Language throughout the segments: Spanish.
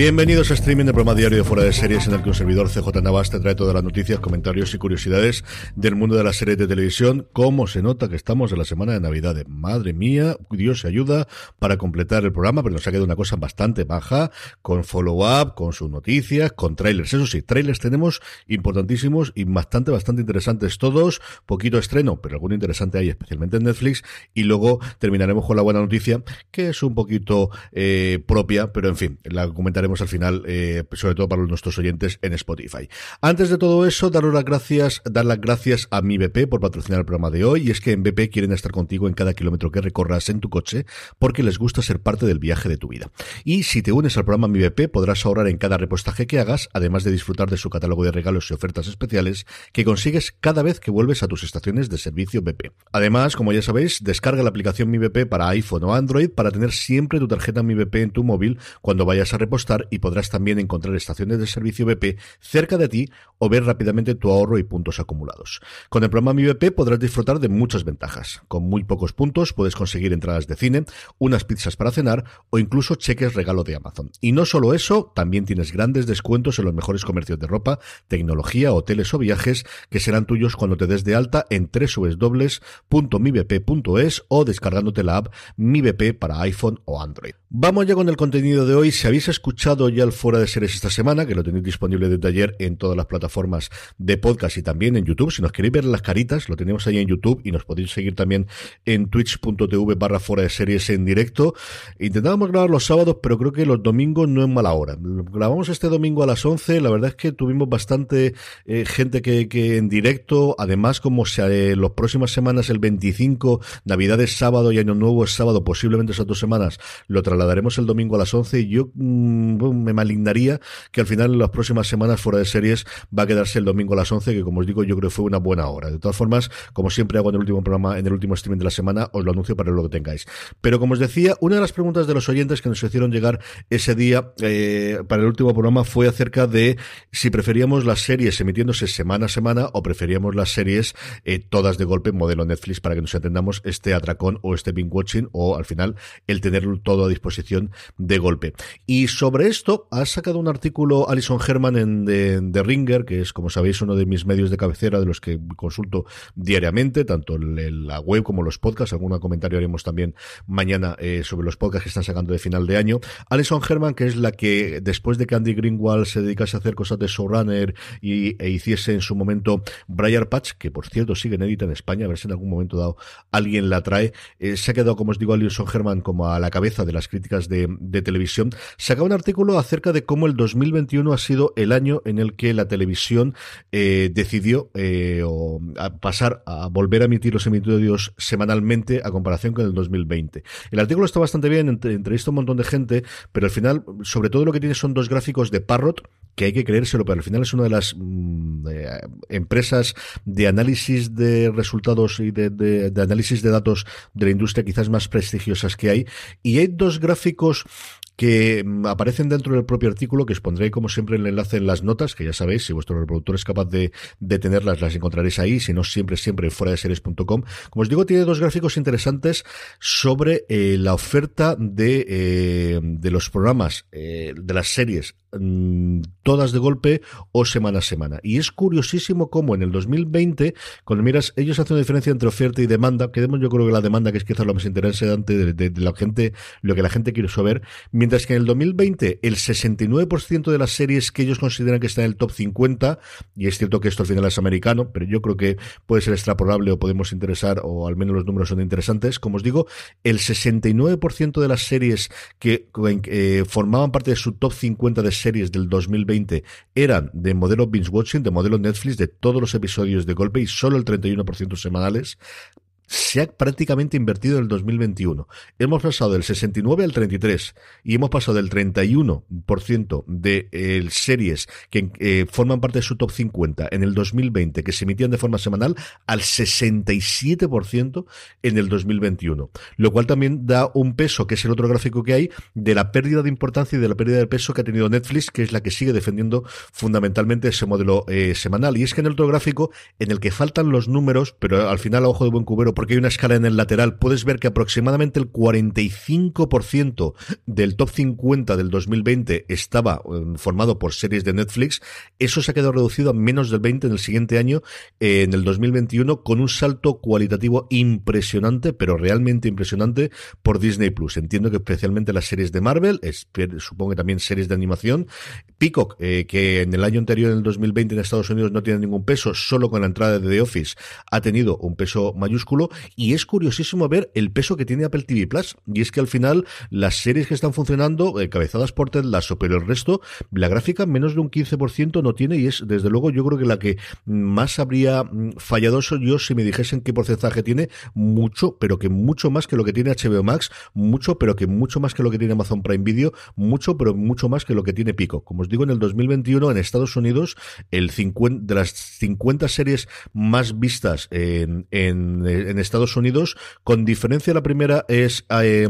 Bienvenidos a streaming de programa diario de Fuera de Series en el que un servidor CJ Navas te trae todas las noticias, comentarios y curiosidades del mundo de las series de televisión. Cómo se nota que estamos en la semana de Navidad. Madre mía, Dios se ayuda para completar el programa, pero nos ha quedado una cosa bastante baja, con follow-up, con sus noticias, con trailers. Eso sí, trailers tenemos importantísimos y bastante, bastante interesantes todos. Poquito estreno, pero alguno interesante hay, especialmente en Netflix. Y luego terminaremos con la buena noticia, que es un poquito eh, propia, pero en fin, la comentaremos al final, eh, sobre todo para nuestros oyentes en Spotify. Antes de todo eso, daros las gracias, dar las gracias a mi BP por patrocinar el programa de hoy. Y es que en BP quieren estar contigo en cada kilómetro que recorras en tu coche porque les gusta ser parte del viaje de tu vida. Y si te unes al programa Mi BP podrás ahorrar en cada repostaje que hagas, además de disfrutar de su catálogo de regalos y ofertas especiales que consigues cada vez que vuelves a tus estaciones de servicio BP. Además, como ya sabéis, descarga la aplicación Mi BP para iPhone o Android para tener siempre tu tarjeta Mi BP en tu móvil cuando vayas a repostar y podrás también encontrar estaciones de servicio BP cerca de ti o ver rápidamente tu ahorro y puntos acumulados. Con el programa Mi BP podrás disfrutar de muchas ventajas. Con muy pocos puntos puedes conseguir entradas de cine, unas pizzas para cenar o incluso cheques regalo de Amazon. Y no solo eso, también tienes grandes descuentos en los mejores comercios de ropa, tecnología, hoteles o viajes que serán tuyos cuando te des de alta en www.mibp.es o descargándote la app Mi BP para iPhone o Android. Vamos ya con el contenido de hoy. Si habéis escuchado ya el fuera de series esta semana, que lo tenéis disponible desde ayer en todas las plataformas de podcast y también en YouTube, si nos queréis ver las caritas, lo tenemos ahí en YouTube y nos podéis seguir también en twitch.tv barra fuera de series en directo. Intentábamos grabar los sábados, pero creo que los domingos no es mala hora. Grabamos este domingo a las 11, la verdad es que tuvimos bastante eh, gente que, que, en directo, además como se, eh, las próximas semanas, el 25, Navidad es sábado y Año Nuevo es sábado, posiblemente esas dos semanas, lo trasladaremos el domingo a las 11 y yo mmm, me malignaría que al final en las próximas semanas fuera de series va a quedarse el domingo a las 11, que como os digo yo creo que fue una buena hora. De todas formas, como siempre hago en el último programa, en el último streaming de la semana, os lo anuncio para lo que tengáis. Pero como os decía, una de las preguntas de los oyentes que nos hicieron llegar ese día eh, para el último programa fue acerca de si preferíamos las series emitiéndose semana a semana o preferíamos las series eh, todas de golpe, modelo Netflix, para que nos entendamos este atracón o este binge watching o al final el tenerlo todo a disposición de golpe. Y sobre esto ha sacado un artículo Alison Herman en The, Ringer, que es, como sabéis, uno de mis medios de cabecera de los que consulto diariamente, tanto en la web como los podcasts. Algún comentario haremos también mañana eh, sobre los podcasts que están sacando de final de año. Alison Herman, que es la que después de que Andy Greenwald se dedicase a hacer cosas de showrunner y, e hiciese en su momento Briar Patch, que por cierto sigue inédita en España, a ver si en algún momento dado alguien la trae, eh, se ha quedado, como os digo, Alison Herman como a la cabeza de las críticas de, de televisión. Sacaba un artículo acerca de cómo el 2021 ha sido el año en el que la televisión eh, decidió eh, pasar a volver a emitir los episodios semanalmente a comparación con el 2020. El artículo está bastante bien, entrevista un montón de gente, pero al final, sobre todo lo que tiene son dos gráficos de Parrot, que hay que creérselo, pero al final es una de las mm, eh, empresas de análisis de resultados y de, análisis de datos de la industria quizás más prestigiosas que hay. Y hay dos gráficos que mm, aparecen dentro del propio artículo, que os pondré como siempre el enlace en las notas, que ya sabéis, si vuestro reproductor es capaz de, de tenerlas, las encontraréis ahí, si no, siempre, siempre fuera de series.com. Como os digo, tiene dos gráficos interesantes sobre eh, la oferta de, eh, de los programas, eh, de las series Mm, todas de golpe o semana a semana. Y es curiosísimo cómo en el 2020, cuando miras, ellos hacen una diferencia entre oferta y demanda, que yo creo que la demanda, que es quizás lo más interesante de, de, la gente, lo que la gente quiere saber, mientras que en el 2020 el 69% de las series que ellos consideran que están en el top 50, y es cierto que esto al final es americano, pero yo creo que puede ser extrapolable o podemos interesar, o al menos los números son interesantes, como os digo, el 69% de las series que eh, formaban parte de su top 50 de series del 2020 eran de modelo binge watching, de modelo Netflix, de todos los episodios de golpe y solo el 31% semanales se ha prácticamente invertido en el 2021. Hemos pasado del 69 al 33 y hemos pasado del 31% de eh, series que eh, forman parte de su top 50 en el 2020 que se emitían de forma semanal al 67% en el 2021. Lo cual también da un peso, que es el otro gráfico que hay, de la pérdida de importancia y de la pérdida de peso que ha tenido Netflix, que es la que sigue defendiendo fundamentalmente ese modelo eh, semanal. Y es que en el otro gráfico, en el que faltan los números, pero al final a ojo de buen cubero, porque hay una escala en el lateral, puedes ver que aproximadamente el 45% del top 50 del 2020 estaba eh, formado por series de Netflix. Eso se ha quedado reducido a menos del 20 en el siguiente año, eh, en el 2021, con un salto cualitativo impresionante, pero realmente impresionante, por Disney Plus. Entiendo que especialmente las series de Marvel, supongo que también series de animación. Peacock, eh, que en el año anterior, en el 2020, en Estados Unidos no tiene ningún peso, solo con la entrada de The Office ha tenido un peso mayúsculo y es curiosísimo ver el peso que tiene Apple TV Plus. Y es que al final las series que están funcionando, eh, cabezadas por Ted Lasso, pero el resto, la gráfica menos de un 15% no tiene y es desde luego yo creo que la que más habría mm, fallado soy yo si me dijesen qué porcentaje tiene, mucho, pero que mucho más que lo que tiene HBO Max, mucho, pero que mucho más que lo que tiene Amazon Prime Video, mucho, pero mucho más que lo que tiene Pico. Como os digo, en el 2021 en Estados Unidos, el 50, de las 50 series más vistas en, en, en Estados Unidos. Con diferencia, la primera es eh,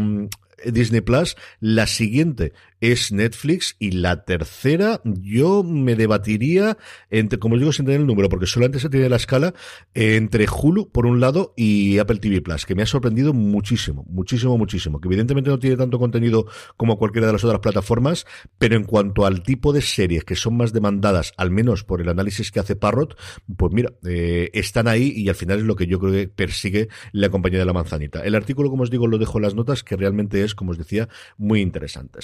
Disney Plus, la siguiente es Netflix y la tercera yo me debatiría entre, como digo sin tener el número, porque solamente se tiene la escala, entre Hulu por un lado y Apple TV Plus, que me ha sorprendido muchísimo, muchísimo, muchísimo, que evidentemente no tiene tanto contenido como cualquiera de las otras plataformas, pero en cuanto al tipo de series que son más demandadas, al menos por el análisis que hace Parrot, pues mira, eh, están ahí y al final es lo que yo creo que persigue la compañía de la manzanita. El artículo, como os digo, lo dejo en las notas, que realmente es, como os decía, muy interesante.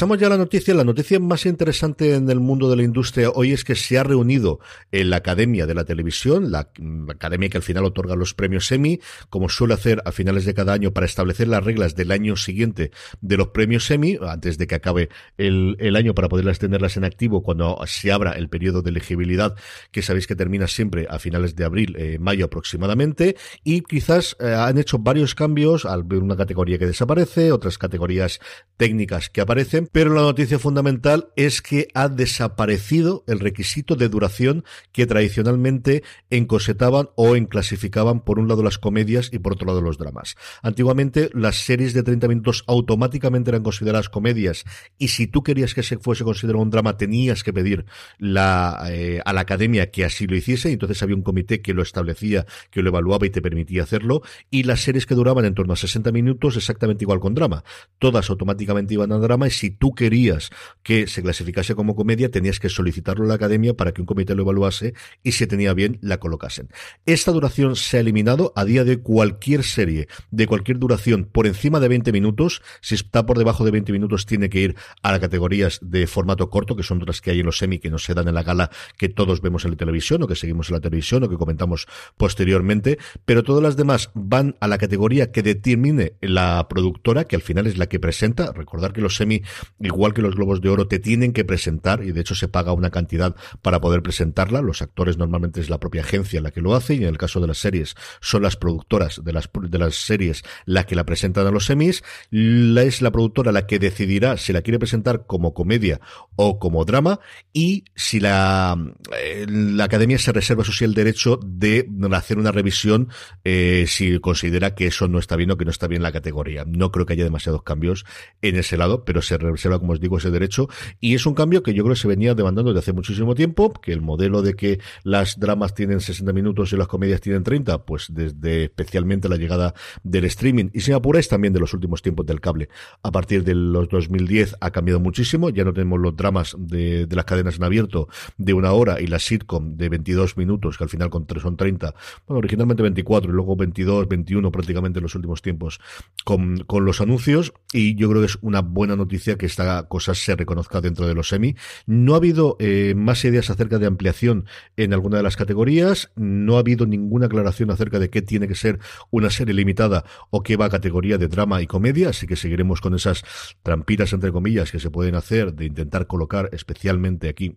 Ya a la noticia. La noticia más interesante en el mundo de la industria hoy es que se ha reunido en la Academia de la Televisión, la, academia que al final otorga los premios Emmy, como suele hacer a finales de cada año para establecer las reglas del año siguiente de los premios Emmy, antes de que acabe el, año para poderlas tenerlas en activo cuando se abra el periodo de elegibilidad, que sabéis que termina siempre a finales de abril, eh, mayo aproximadamente, y quizás eh, han hecho varios cambios al ver una categoría que desaparece, otras categorías técnicas que aparecen, pero la noticia fundamental es que ha desaparecido el requisito de duración que tradicionalmente encosetaban o enclasificaban por un lado las comedias y por otro lado los dramas. Antiguamente las series de 30 minutos automáticamente eran consideradas comedias y si tú querías que se fuese considerado un drama tenías que pedir la, eh, a la academia que así lo hiciese y entonces había un comité que lo establecía, que lo evaluaba y te permitía hacerlo y las series que duraban en torno a 60 minutos exactamente igual con drama. Todas automáticamente iban a drama y si tú querías que se clasificase como comedia, tenías que solicitarlo a la academia para que un comité lo evaluase y si tenía bien, la colocasen. Esta duración se ha eliminado a día de cualquier serie, de cualquier duración, por encima de 20 minutos. Si está por debajo de 20 minutos, tiene que ir a las categorías de formato corto, que son otras que hay en los semi que no se dan en la gala, que todos vemos en la televisión o que seguimos en la televisión o que comentamos posteriormente. Pero todas las demás van a la categoría que determine la productora, que al final es la que presenta. Recordar que los semi, igual que los globos de oro, te tienen que presentar y de hecho se paga una cantidad para poder presentarla. Los actores normalmente es la propia agencia la que lo hace y en el caso de las series son las productoras de las, de las series la que la presentan a los semis. La, es la productora la que decidirá si la quiere presentar como comedia o como drama y si la, eh, la academia se reserva eso sí el derecho de hacer una revisión eh, si considera que eso no está bien o que no está bien la categoría. No creo que haya demasiados cambios en ese lado, pero se reserva, como os digo, ese derecho. Y es un cambio que yo creo que se venía demandando desde hace muchísimo tiempo, que el modelo de que las dramas tienen 60 minutos y las comedias tienen 30, pues desde especialmente la llegada del streaming. Y si apuráis también de los últimos tiempos del cable. A partir de los 2010 ha cambiado muchísimo, ya no tenemos los dramas de, las cadenas en abierto de una hora y la sitcom de 22 minutos, que al final con son 30, bueno, originalmente 24 y luego 22, 21 prácticamente en los últimos tiempos con, con los anuncios. Y yo creo que es una buena noticia que esta cosa se reconozca dentro de los semi. No ha habido eh, más ideas acerca de ampliación en alguna de las categorías, no ha habido ninguna aclaración acerca de qué tiene que ser una serie limitada o qué va a categoría de drama y comedia, así que seguiremos con esas trampitas entre comillas que se pueden hacer de intentar colocar especialmente aquí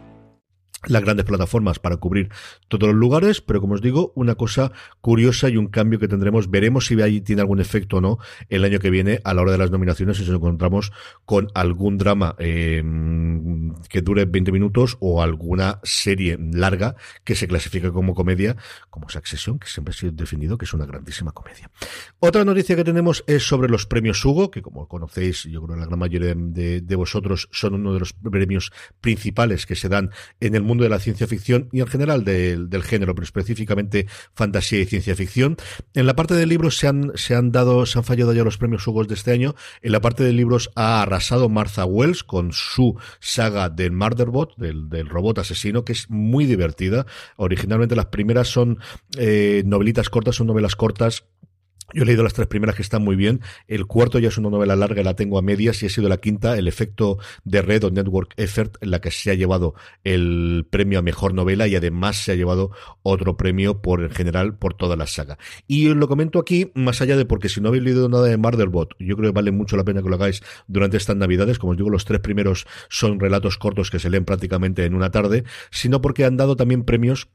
las grandes plataformas para cubrir todos los lugares, pero como os digo, una cosa curiosa y un cambio que tendremos, veremos si ahí tiene algún efecto o no el año que viene a la hora de las nominaciones si nos encontramos con algún drama eh, que dure 20 minutos o alguna serie larga que se clasifique como comedia, como Succession, que siempre ha sido definido que es una grandísima comedia. Otra noticia que tenemos es sobre los premios Hugo, que como conocéis, yo creo que la gran mayoría de, de vosotros son uno de los premios principales que se dan en el mundo mundo de la ciencia ficción y en general del género, pero específicamente fantasía y ciencia ficción. En la parte de libros se han, se han dado, se han fallado ya los premios Hugo de este año. En la parte de libros ha arrasado Martha Wells con su saga del Murderbot, del, robot asesino, que es muy divertida. Originalmente las primeras son eh, novelitas cortas, son novelas cortas yo he leído las tres primeras que están muy bien. El cuarto ya es una novela larga, la tengo a medias y ha sido la quinta, el efecto de Red o Network Effort, en la que se ha llevado el premio a mejor novela y además se ha llevado otro premio por en general por toda la saga. Y os lo comento aquí, más allá de porque si no habéis leído nada de Murderbot, yo creo que vale mucho la pena que lo hagáis durante estas navidades. Como os digo, los tres primeros son relatos cortos que se leen prácticamente en una tarde, sino porque han dado también premios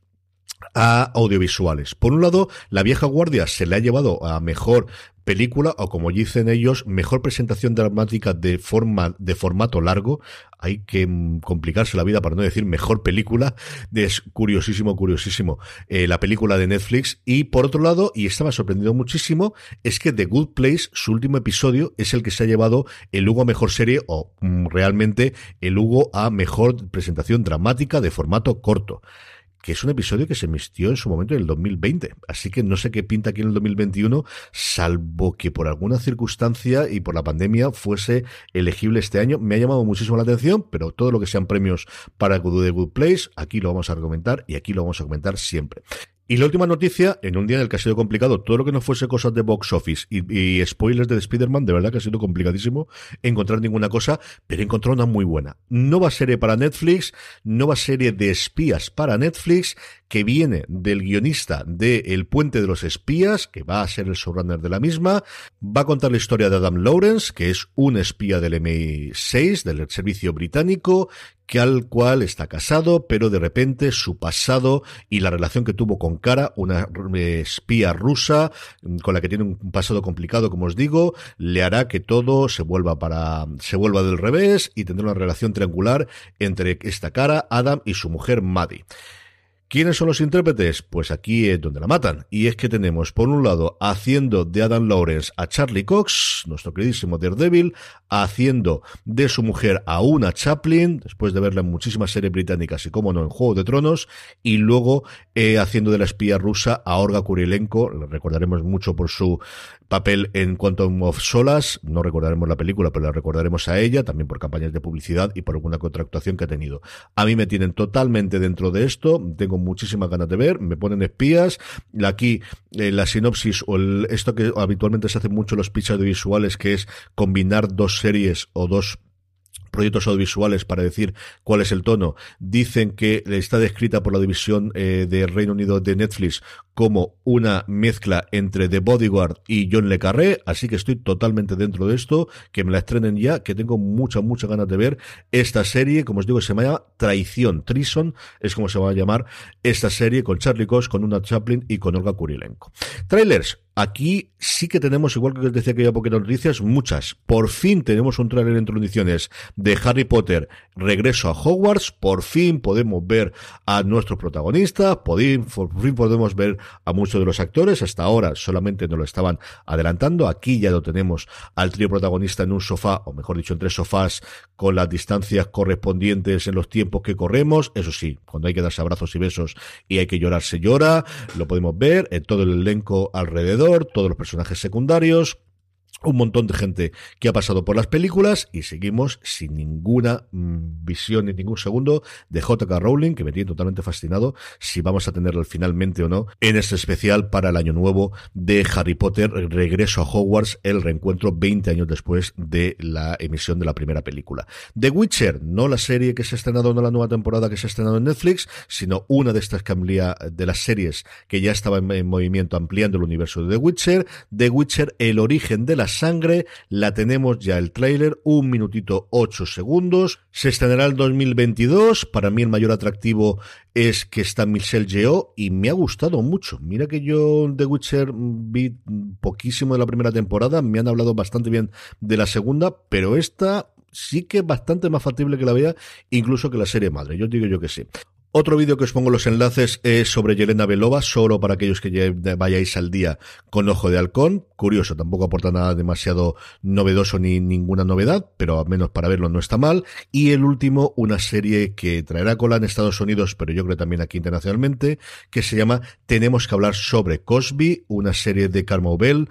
a audiovisuales. Por un lado, La vieja guardia se le ha llevado a mejor película o como dicen ellos, mejor presentación dramática de forma de formato largo. Hay que mm, complicarse la vida para no decir mejor película. Es curiosísimo, curiosísimo eh, la película de Netflix. Y por otro lado, y estaba sorprendido muchísimo, es que The Good Place, su último episodio, es el que se ha llevado el Hugo a mejor serie o mm, realmente el Hugo a mejor presentación dramática de formato corto que es un episodio que se emitió en su momento en el 2020. Así que no sé qué pinta aquí en el 2021, salvo que por alguna circunstancia y por la pandemia fuese elegible este año. Me ha llamado muchísimo la atención, pero todo lo que sean premios para The Good Place, aquí lo vamos a comentar y aquí lo vamos a comentar siempre. Y la última noticia, en un día en el que ha sido complicado, todo lo que no fuese cosas de box office y, spoilers de Spider-Man, de verdad que ha sido complicadísimo encontrar ninguna cosa, pero he encontrado una muy buena. No va serie para Netflix, no va serie de espías para Netflix, que viene del guionista de El Puente de los Espías, que va a ser el showrunner de la misma. Va a contar la historia de Adam Lawrence, que es un espía del MI6, del servicio británico, que al cual está casado, pero de repente su pasado y la relación que tuvo con Kara, una espía rusa, con la que tiene un pasado complicado, como os digo, le hará que todo se vuelva para, se vuelva del revés y tendrá una relación triangular entre esta Kara, Adam y su mujer Maddie. ¿Quiénes son los intérpretes? Pues aquí es donde la matan. Y es que tenemos, por un lado, haciendo de Adam Lawrence a Charlie Cox, nuestro queridísimo Daredevil, haciendo de su mujer a una Chaplin, después de verla en muchísimas series británicas y, como no, en Juego de Tronos, y luego eh, haciendo de la espía rusa a Olga Kurilenko, la recordaremos mucho por su papel en Quantum of Solas, no recordaremos la película, pero la recordaremos a ella, también por campañas de publicidad y por alguna contractuación que ha tenido. A mí me tienen totalmente dentro de esto, tengo muchísimas ganas de ver, me ponen espías, aquí eh, la sinopsis o esto que habitualmente se hace mucho en los pitch audiovisuales, que es combinar dos series o dos proyectos audiovisuales para decir cuál es el tono, dicen que está descrita por la división eh, de Reino Unido de Netflix como una mezcla entre The Bodyguard y John Le Carré, así que estoy totalmente dentro de esto, que me la estrenen ya, que tengo muchas, muchas ganas de ver esta serie, como os digo, se llama Traición, Trison, es como se va a llamar esta serie con Charlie Cox, con una Chaplin y con Olga Kurilenko. Trailers, Aquí sí que tenemos, igual que os decía que había poquitas noticias, muchas. Por fin tenemos un trailer en introducciones de Harry Potter, regreso a Hogwarts. Por fin podemos ver a nuestros protagonistas. Por fin podemos ver a muchos de los actores. Hasta ahora solamente nos lo estaban adelantando. Aquí ya lo tenemos al trío protagonista en un sofá, o mejor dicho, en tres sofás, con las distancias correspondientes en los tiempos que corremos. Eso sí, cuando hay que darse abrazos y besos y hay que llorar, se llora. Lo podemos ver en todo el elenco alrededor todos los personajes secundarios, un montón de gente que ha pasado por las películas y seguimos sin ninguna mm, visión ni ningún segundo de J.K. Rowling, que me tiene totalmente fascinado si vamos a tenerlo finalmente o no en este especial para el año nuevo de Harry Potter, regreso a Hogwarts, el reencuentro 20 años después de la emisión de la primera película. The Witcher, no la serie que se ha estrenado, no la nueva temporada que se ha estrenado en Netflix, sino una de estas que de las series que ya estaba en, en movimiento ampliando el universo de The Witcher. The Witcher, el origen de la sangre, la tenemos ya el tráiler, un minutito ocho segundos, se estrenará el 2022, para mí el mayor atractivo es que está Michelle Yeoh y me ha gustado mucho. Mira que yo The Witcher vi poquísimo de la primera temporada, me han hablado bastante bien de la segunda, pero esta sí que es bastante más factible que la vea, incluso que la serie madre. Yo digo yo que sí. Otro vídeo que os pongo los enlaces es sobre Yelena Belova, solo para aquellos que vayáis al día con Ojo de Halcón. Curioso, tampoco aporta nada demasiado novedoso ni ninguna novedad, pero al menos para verlo no está mal. Y el último, una serie que traerá cola en Estados Unidos, pero yo creo también aquí internacionalmente, que se llama Tenemos que hablar sobre Cosby, una serie de Carmo Bell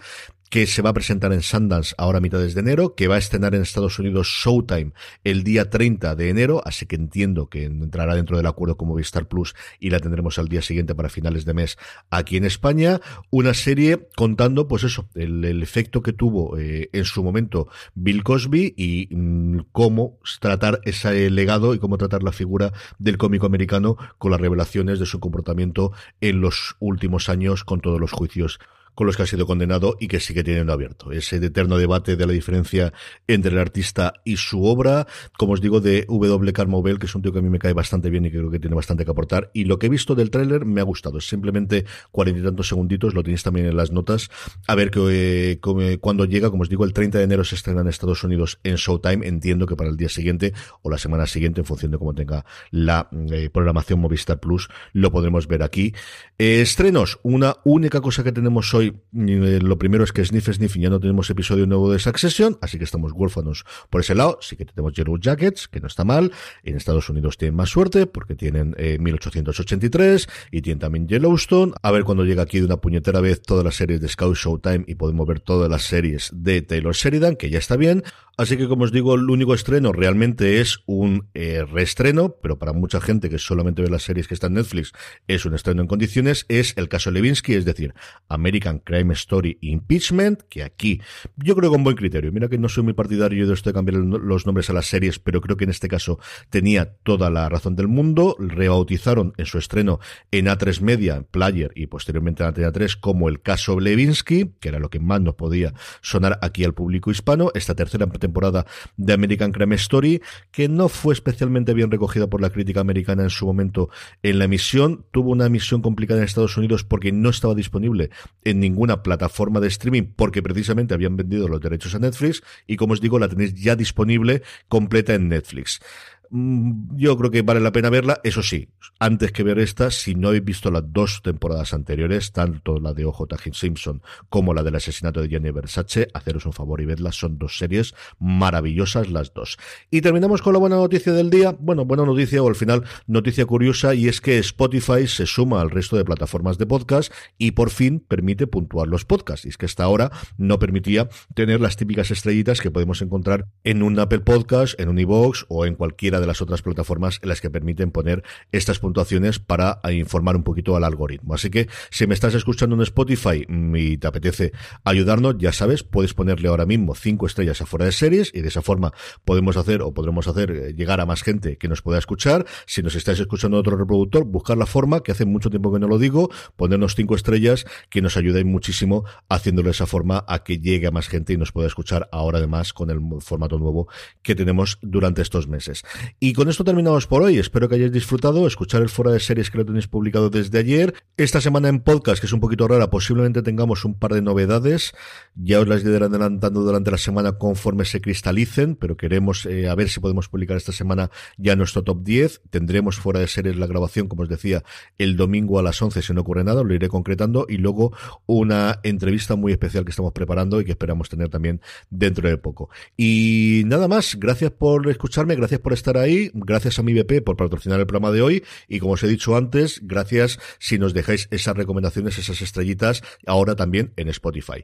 que se va a presentar en Sundance ahora a mitades de enero, que va a estrenar en Estados Unidos Showtime el día 30 de enero, así que entiendo que entrará dentro del acuerdo como Vistar Plus y la tendremos al día siguiente para finales de mes aquí en España. Una serie contando, pues eso, el, efecto que tuvo eh, en su momento Bill Cosby y mm, cómo tratar ese legado y cómo tratar la figura del cómico americano con las revelaciones de su comportamiento en los últimos años con todos los juicios con los que ha sido condenado y que sigue teniendo abierto. Ese eterno debate de la diferencia entre el artista y su obra, como os digo, de W. Carmobel, que es un tío que a mí me cae bastante bien y que creo que tiene bastante que aportar. Y lo que he visto del tráiler me ha gustado. Es simplemente cuarenta y tantos segunditos, lo tenéis también en las notas. A ver que, eh, cuando llega, como os digo, el 30 de enero se estrena en Estados Unidos en Showtime. Entiendo que para el día siguiente o la semana siguiente, en función de cómo tenga la eh, programación Movistar Plus, lo podremos ver aquí. Eh, estrenos. Una única cosa que tenemos hoy eh, lo primero es que Sniff Sniff ya no tenemos episodio nuevo de Succession, así que estamos huérfanos por ese lado. Sí que tenemos Yellow Jackets, que no está mal. En Estados Unidos tienen más suerte porque tienen 1883 eh, y tienen también Yellowstone. A ver cuando llega aquí de una puñetera vez todas las series de Scout Showtime y podemos ver todas las series de Taylor Sheridan, que ya está bien. Así que como os digo, el único estreno realmente es un eh, reestreno, pero para mucha gente que solamente ve las series que están en Netflix es un estreno en condiciones, es el caso Levinsky, es decir, American Crime Story Impeachment, que aquí yo creo con buen criterio. Mira que no soy muy partidario de esto de cambiar los nombres a las series, pero creo que en este caso tenía toda la razón del mundo. Rebautizaron en su estreno en A3 Media, Player y posteriormente en Antena 3 como el caso Levinsky, que era lo que más nos podía sonar aquí al público hispano. Esta tercera temporada de American Crime Story, que no fue especialmente bien recogida por la crítica americana en su momento en la emisión. Tuvo una emisión complicada en Estados Unidos porque no estaba disponible en ninguna plataforma de streaming, porque precisamente habían vendido los derechos a Netflix. Y como os digo, la tenéis ya disponible completa en Netflix. Mm, yo creo que vale la pena verla. Eso sí, antes que ver esta, si no habéis visto las dos temporadas anteriores, tanto la de OJ Simpson como la del asesinato de Jenny Versace, haceros un favor y vedlas. Son dos series maravillosas las dos. Y terminamos con la buena noticia del día. Bueno, buena noticia o al final noticia curiosa y es que Spotify se suma al resto de plataformas de podcast y por fin permite puntuar los podcasts. Y es que hasta ahora no permitía tener las típicas estrellitas que podemos encontrar en un Apple Podcast, en un iVoox o en de las otras plataformas en las que permiten poner estas puntuaciones para informar un poquito al algoritmo. Así que si me estás escuchando en Spotify y te apetece ayudarnos, ya sabes, puedes ponerle ahora mismo cinco estrellas a fuera de series y de esa forma podemos hacer o podremos hacer eh, llegar a más gente que nos pueda escuchar. Si nos estáis escuchando en otro reproductor, buscar la forma, que hace mucho tiempo que no lo digo, ponernos cinco estrellas que nos ayudéis muchísimo haciéndolo de esa forma a que llegue a más gente y nos pueda escuchar ahora además con el formato nuevo que tenemos durante estos meses. Y con esto terminamos por hoy. Espero que hayáis disfrutado, escuchar el foro de series que lo tenéis publicado desde ayer. Esta semana en podcast, que es un poquito rara, posiblemente tengamos un par de novedades. Ya os las iré adelantando durante la semana conforme se cristalicen, pero queremos eh, a ver si podemos publicar esta semana ya nuestro top 10. Tendremos fuera de series la grabación, como os decía, el domingo a las 11 si no ocurre nada, lo iré concretando. Y luego una entrevista muy especial que estamos preparando y que esperamos tener también dentro de poco. Y nada más, gracias por escucharme, gracias por ahí gracias a mi BP por patrocinar el programa de hoy y como os he dicho antes, gracias si nos dejáis esas recomendaciones, esas estrellitas, ahora también en Spotify.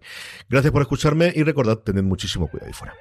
Gracias por escucharme y recordad, tened muchísimo cuidado ahí fuera.